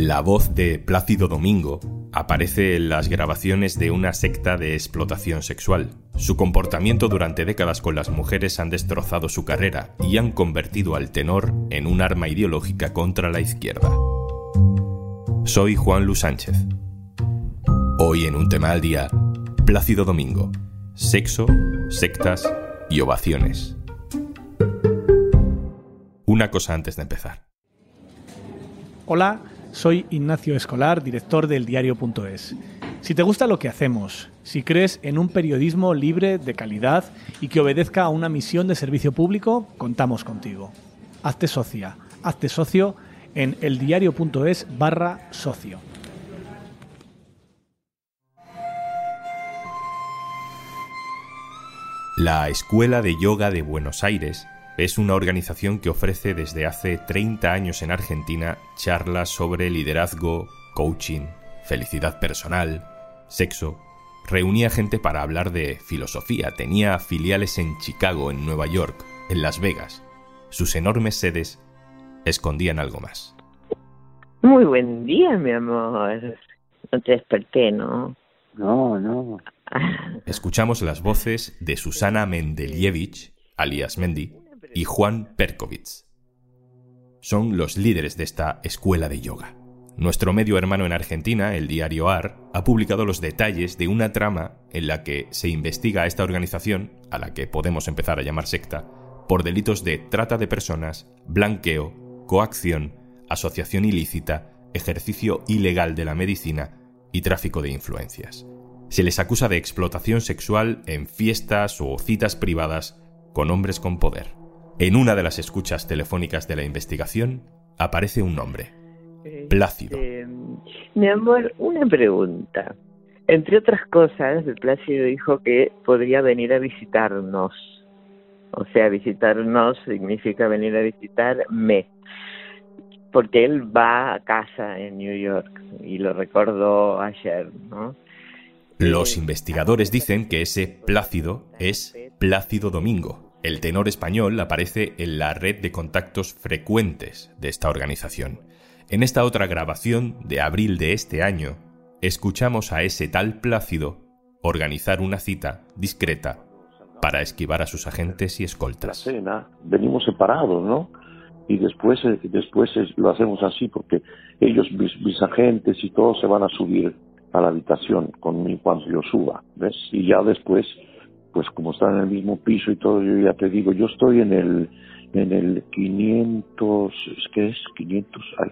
La voz de Plácido Domingo aparece en las grabaciones de una secta de explotación sexual. Su comportamiento durante décadas con las mujeres han destrozado su carrera y han convertido al tenor en un arma ideológica contra la izquierda. Soy Juan Luis Sánchez. Hoy en un tema al día, Plácido Domingo. Sexo, sectas y ovaciones. Una cosa antes de empezar. Hola, soy Ignacio Escolar, director del diario.es. Si te gusta lo que hacemos, si crees en un periodismo libre, de calidad y que obedezca a una misión de servicio público, contamos contigo. Hazte socia, hazte socio en eldiario.es barra socio. La Escuela de Yoga de Buenos Aires es una organización que ofrece desde hace 30 años en Argentina charlas sobre liderazgo, coaching, felicidad personal, sexo. Reunía gente para hablar de filosofía, tenía filiales en Chicago, en Nueva York, en Las Vegas. Sus enormes sedes escondían algo más. Muy buen día, mi amor. No te desperté, ¿no? No, no. Escuchamos las voces de Susana Mendelievich, alias Mendy, y Juan Perkovitz. Son los líderes de esta escuela de yoga. Nuestro medio hermano en Argentina, el diario AR, ha publicado los detalles de una trama en la que se investiga a esta organización, a la que podemos empezar a llamar secta, por delitos de trata de personas, blanqueo, coacción, asociación ilícita, ejercicio ilegal de la medicina y tráfico de influencias. Se les acusa de explotación sexual en fiestas o citas privadas con hombres con poder. En una de las escuchas telefónicas de la investigación aparece un nombre, Plácido. Este, mi amor, una pregunta. Entre otras cosas, el Plácido dijo que podría venir a visitarnos. O sea, visitarnos significa venir a visitarme. Porque él va a casa en New York y lo recordó ayer, ¿no? Los investigadores dicen que ese Plácido es Plácido Domingo, el tenor español aparece en la red de contactos frecuentes de esta organización. En esta otra grabación de abril de este año, escuchamos a ese tal Plácido organizar una cita discreta para esquivar a sus agentes y escoltas. venimos separados, ¿no? Y después, eh, después lo hacemos así porque ellos, mis, mis agentes y todos se van a subir a la habitación conmigo cuando yo suba, ¿ves? Y ya después pues como están en el mismo piso y todo, yo ya te digo, yo estoy en el en el 500, es que es 500, ay,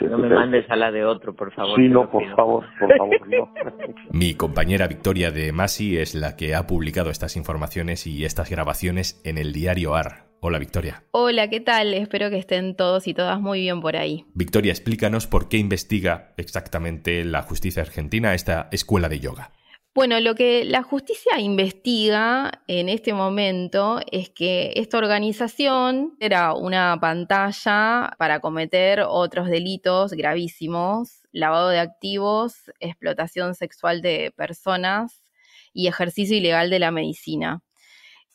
no me mandes a la de otro, por favor. Sí, no, por favor, por favor, no. Mi compañera Victoria de Masi es la que ha publicado estas informaciones y estas grabaciones en el diario AR. Hola, Victoria. Hola, ¿qué tal? Espero que estén todos y todas muy bien por ahí. Victoria, explícanos por qué investiga exactamente la justicia argentina esta escuela de yoga. Bueno, lo que la justicia investiga en este momento es que esta organización era una pantalla para cometer otros delitos gravísimos, lavado de activos, explotación sexual de personas y ejercicio ilegal de la medicina.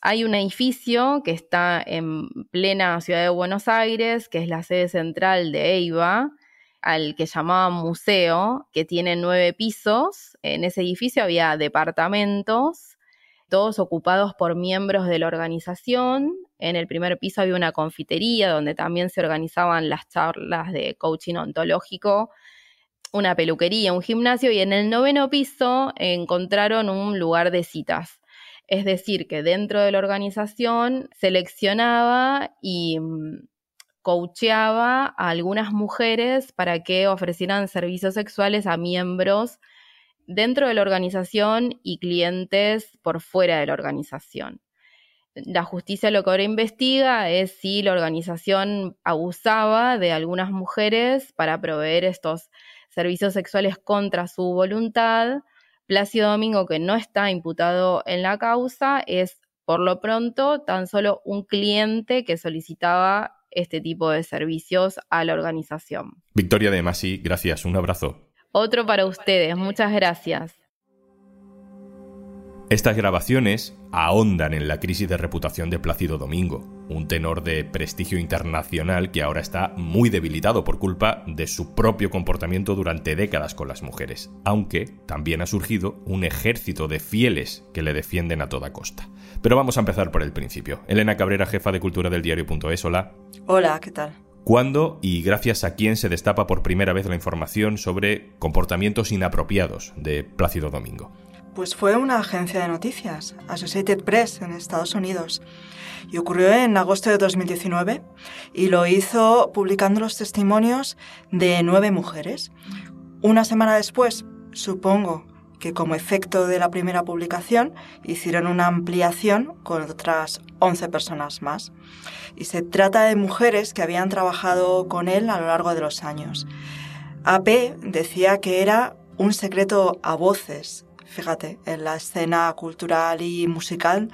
Hay un edificio que está en plena ciudad de Buenos Aires, que es la sede central de EIVA, al que llamaban museo, que tiene nueve pisos. En ese edificio había departamentos, todos ocupados por miembros de la organización. En el primer piso había una confitería donde también se organizaban las charlas de coaching ontológico, una peluquería, un gimnasio y en el noveno piso encontraron un lugar de citas. Es decir, que dentro de la organización seleccionaba y mm, coacheaba a algunas mujeres para que ofrecieran servicios sexuales a miembros dentro de la organización y clientes por fuera de la organización. La justicia lo que ahora investiga es si la organización abusaba de algunas mujeres para proveer estos servicios sexuales contra su voluntad. Plácido Domingo, que no está imputado en la causa, es por lo pronto tan solo un cliente que solicitaba este tipo de servicios a la organización. Victoria de Masi, gracias, un abrazo. Otro para ustedes, muchas gracias. Estas grabaciones ahondan en la crisis de reputación de Plácido Domingo, un tenor de prestigio internacional que ahora está muy debilitado por culpa de su propio comportamiento durante décadas con las mujeres, aunque también ha surgido un ejército de fieles que le defienden a toda costa. Pero vamos a empezar por el principio. Elena Cabrera, jefa de cultura del diario.es, hola. Hola, ¿qué tal? ¿Cuándo y gracias a quién se destapa por primera vez la información sobre comportamientos inapropiados de Plácido Domingo? Pues fue una agencia de noticias, Associated Press, en Estados Unidos. Y ocurrió en agosto de 2019 y lo hizo publicando los testimonios de nueve mujeres. Una semana después, supongo que como efecto de la primera publicación, hicieron una ampliación con otras 11 personas más. Y se trata de mujeres que habían trabajado con él a lo largo de los años. AP decía que era un secreto a voces fíjate, en la escena cultural y musical,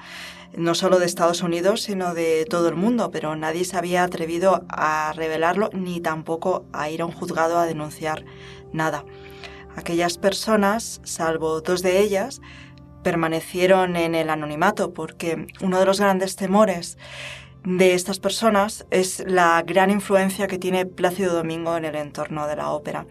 no solo de Estados Unidos, sino de todo el mundo, pero nadie se había atrevido a revelarlo ni tampoco a ir a un juzgado a denunciar nada. Aquellas personas, salvo dos de ellas, permanecieron en el anonimato porque uno de los grandes temores de estas personas es la gran influencia que tiene Plácido Domingo en el entorno de la ópera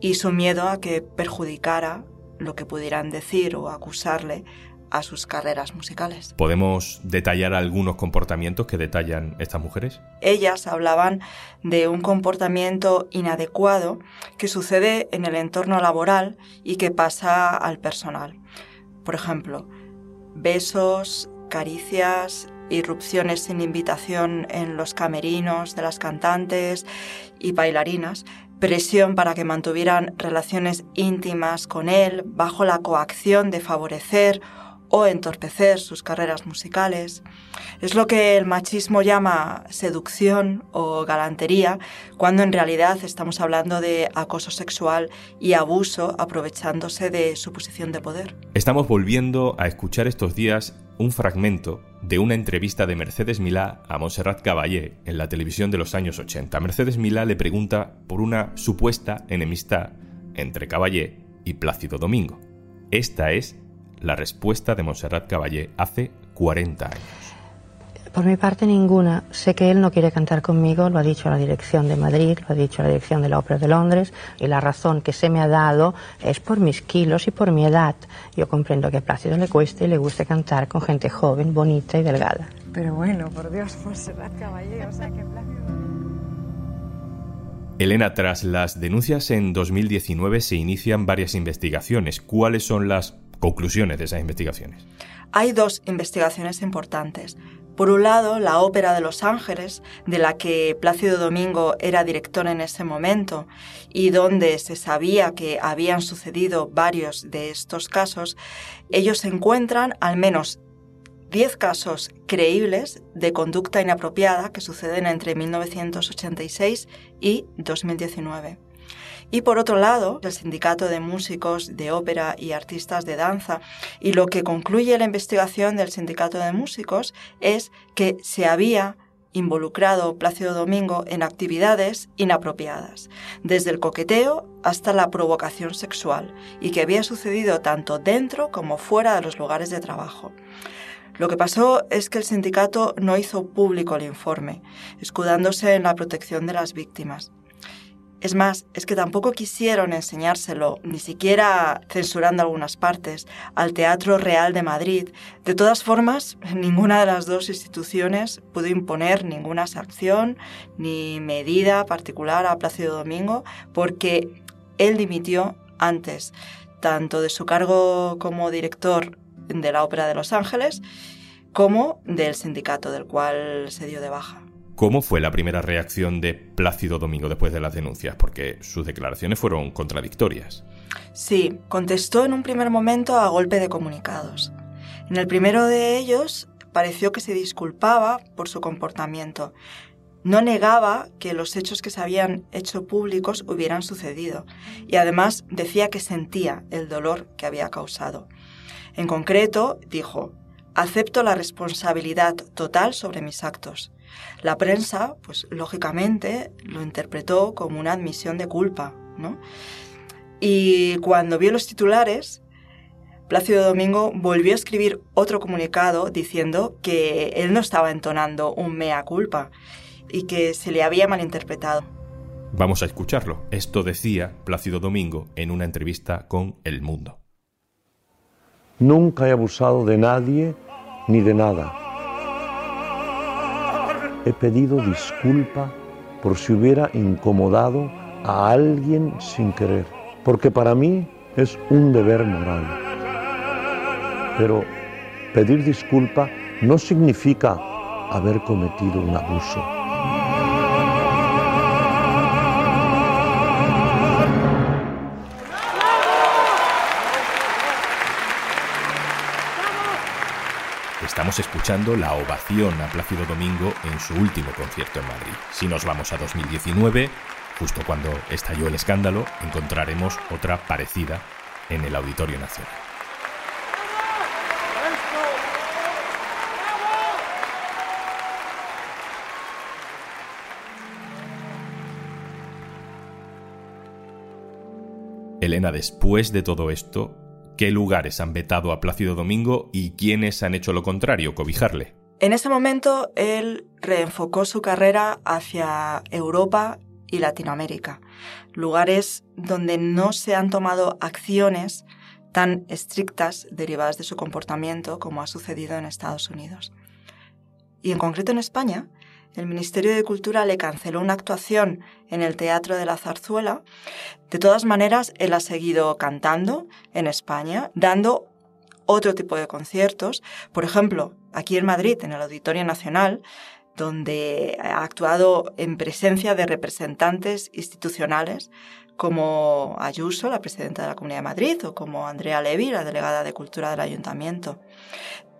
y su miedo a que perjudicara lo que pudieran decir o acusarle a sus carreras musicales. ¿Podemos detallar algunos comportamientos que detallan estas mujeres? Ellas hablaban de un comportamiento inadecuado que sucede en el entorno laboral y que pasa al personal. Por ejemplo, besos, caricias, irrupciones sin invitación en los camerinos de las cantantes y bailarinas, presión para que mantuvieran relaciones íntimas con él bajo la coacción de favorecer o entorpecer sus carreras musicales. Es lo que el machismo llama seducción o galantería, cuando en realidad estamos hablando de acoso sexual y abuso aprovechándose de su posición de poder. Estamos volviendo a escuchar estos días un fragmento de una entrevista de Mercedes Milá a Montserrat Caballé en la televisión de los años 80. Mercedes Milá le pregunta por una supuesta enemistad entre Caballé y Plácido Domingo. Esta es la respuesta de Montserrat Caballé hace 40 años. Por mi parte ninguna. Sé que él no quiere cantar conmigo, lo ha dicho la dirección de Madrid, lo ha dicho la dirección de la Ópera de Londres, y la razón que se me ha dado es por mis kilos y por mi edad. Yo comprendo que a Plácido le cueste y le guste cantar con gente joven, bonita y delgada. Pero bueno, por Dios, Montserrat Caballé, o sea que Plácido... Elena, tras las denuncias en 2019 se inician varias investigaciones. ¿Cuáles son las conclusiones de esas investigaciones? Hay dos investigaciones importantes. Por un lado, la Ópera de Los Ángeles, de la que Plácido Domingo era director en ese momento y donde se sabía que habían sucedido varios de estos casos, ellos encuentran al menos 10 casos creíbles de conducta inapropiada que suceden entre 1986 y 2019. Y por otro lado, el Sindicato de Músicos de Ópera y Artistas de Danza. Y lo que concluye la investigación del Sindicato de Músicos es que se había involucrado Plácido Domingo en actividades inapropiadas, desde el coqueteo hasta la provocación sexual, y que había sucedido tanto dentro como fuera de los lugares de trabajo. Lo que pasó es que el sindicato no hizo público el informe, escudándose en la protección de las víctimas. Es más, es que tampoco quisieron enseñárselo, ni siquiera censurando algunas partes, al Teatro Real de Madrid. De todas formas, ninguna de las dos instituciones pudo imponer ninguna sanción ni medida particular a Plácido Domingo porque él dimitió antes, tanto de su cargo como director de la Ópera de Los Ángeles como del sindicato del cual se dio de baja. ¿Cómo fue la primera reacción de Plácido Domingo después de las denuncias? Porque sus declaraciones fueron contradictorias. Sí, contestó en un primer momento a golpe de comunicados. En el primero de ellos pareció que se disculpaba por su comportamiento. No negaba que los hechos que se habían hecho públicos hubieran sucedido y además decía que sentía el dolor que había causado. En concreto, dijo, acepto la responsabilidad total sobre mis actos. La prensa, pues lógicamente, lo interpretó como una admisión de culpa, ¿no? Y cuando vio los titulares, Plácido Domingo volvió a escribir otro comunicado diciendo que él no estaba entonando un mea culpa y que se le había malinterpretado. Vamos a escucharlo. Esto decía Plácido Domingo en una entrevista con El Mundo. Nunca he abusado de nadie ni de nada. He pedido disculpa por si hubiera incomodado a alguien sin querer, porque para mí es un deber moral. Pero pedir disculpa no significa haber cometido un abuso. Estamos escuchando la ovación a Plácido Domingo en su último concierto en Madrid. Si nos vamos a 2019, justo cuando estalló el escándalo, encontraremos otra parecida en el Auditorio Nacional. Elena, después de todo esto, ¿qué lugares han vetado a Plácido Domingo y quiénes han hecho lo contrario, cobijarle? En ese momento él reenfocó su carrera hacia Europa y Latinoamérica, lugares donde no se han tomado acciones tan estrictas derivadas de su comportamiento como ha sucedido en Estados Unidos. Y en concreto en España, el Ministerio de Cultura le canceló una actuación en el Teatro de la Zarzuela. De todas maneras, él ha seguido cantando en España, dando otro tipo de conciertos. Por ejemplo, aquí en Madrid, en el Auditorio Nacional, donde ha actuado en presencia de representantes institucionales como Ayuso, la presidenta de la Comunidad de Madrid, o como Andrea Levy, la delegada de Cultura del Ayuntamiento.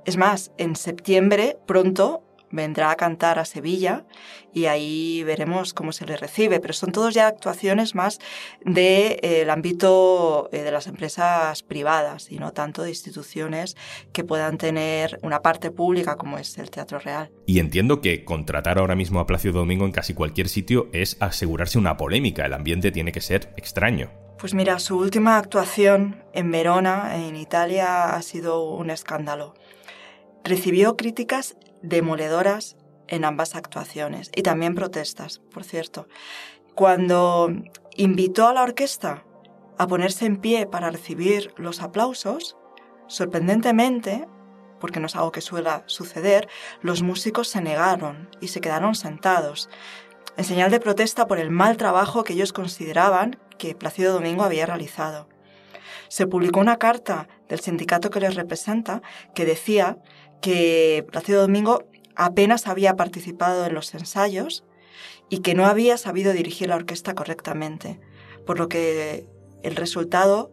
Es más, en septiembre pronto vendrá a cantar a Sevilla y ahí veremos cómo se le recibe, pero son todos ya actuaciones más del de, eh, ámbito eh, de las empresas privadas y no tanto de instituciones que puedan tener una parte pública como es el Teatro Real. Y entiendo que contratar ahora mismo a Plácido Domingo en casi cualquier sitio es asegurarse una polémica, el ambiente tiene que ser extraño. Pues mira, su última actuación en Verona, en Italia, ha sido un escándalo. Recibió críticas demoledoras en ambas actuaciones y también protestas, por cierto. Cuando invitó a la orquesta a ponerse en pie para recibir los aplausos, sorprendentemente, porque no es algo que suele suceder, los músicos se negaron y se quedaron sentados, en señal de protesta por el mal trabajo que ellos consideraban que Plácido Domingo había realizado. Se publicó una carta del sindicato que les representa que decía que Plácido Domingo apenas había participado en los ensayos y que no había sabido dirigir la orquesta correctamente, por lo que el resultado,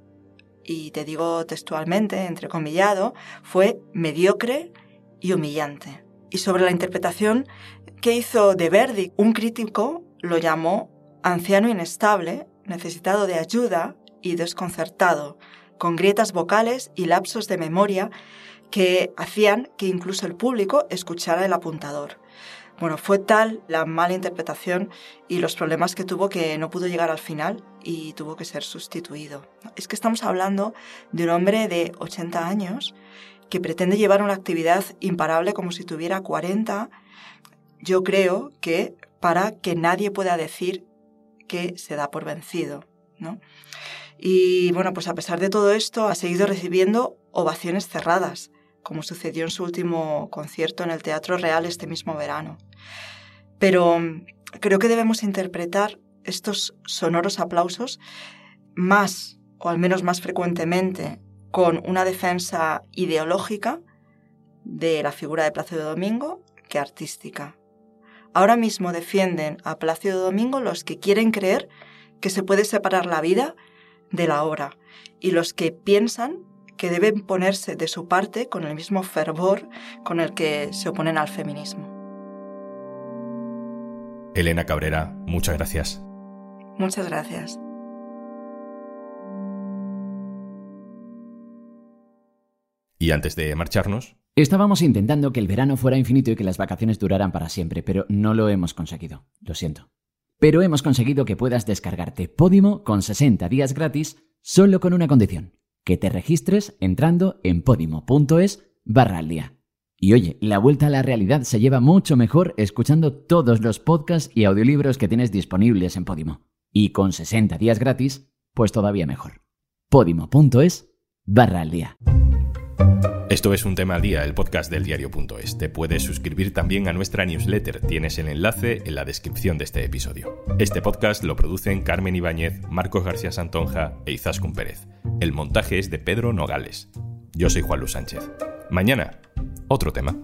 y te digo textualmente, entrecomillado, fue mediocre y humillante. Y sobre la interpretación que hizo de Verdi, un crítico lo llamó anciano inestable, necesitado de ayuda y desconcertado, con grietas vocales y lapsos de memoria que hacían que incluso el público escuchara el apuntador. Bueno, fue tal la mala interpretación y los problemas que tuvo que no pudo llegar al final y tuvo que ser sustituido. Es que estamos hablando de un hombre de 80 años que pretende llevar una actividad imparable como si tuviera 40. Yo creo que para que nadie pueda decir que se da por vencido, ¿no? Y bueno, pues a pesar de todo esto, ha seguido recibiendo ovaciones cerradas como sucedió en su último concierto en el Teatro Real este mismo verano. Pero mm, creo que debemos interpretar estos sonoros aplausos más, o al menos más frecuentemente, con una defensa ideológica de la figura de Plácido Domingo que artística. Ahora mismo defienden a Plácido Domingo los que quieren creer que se puede separar la vida de la obra y los que piensan que deben ponerse de su parte con el mismo fervor con el que se oponen al feminismo. Elena Cabrera, muchas gracias. Muchas gracias. Y antes de marcharnos... Estábamos intentando que el verano fuera infinito y que las vacaciones duraran para siempre, pero no lo hemos conseguido. Lo siento. Pero hemos conseguido que puedas descargarte Podimo con 60 días gratis solo con una condición que te registres entrando en podimo.es barra. Y oye, la vuelta a la realidad se lleva mucho mejor escuchando todos los podcasts y audiolibros que tienes disponibles en Podimo. Y con 60 días gratis, pues todavía mejor. podimo.es barra. Esto es un tema al día, el podcast del diario.es. Te puedes suscribir también a nuestra newsletter. Tienes el enlace en la descripción de este episodio. Este podcast lo producen Carmen Ibáñez, Marcos García Santonja e Izaskun Pérez. El montaje es de Pedro Nogales. Yo soy Juan Luis Sánchez. Mañana, otro tema.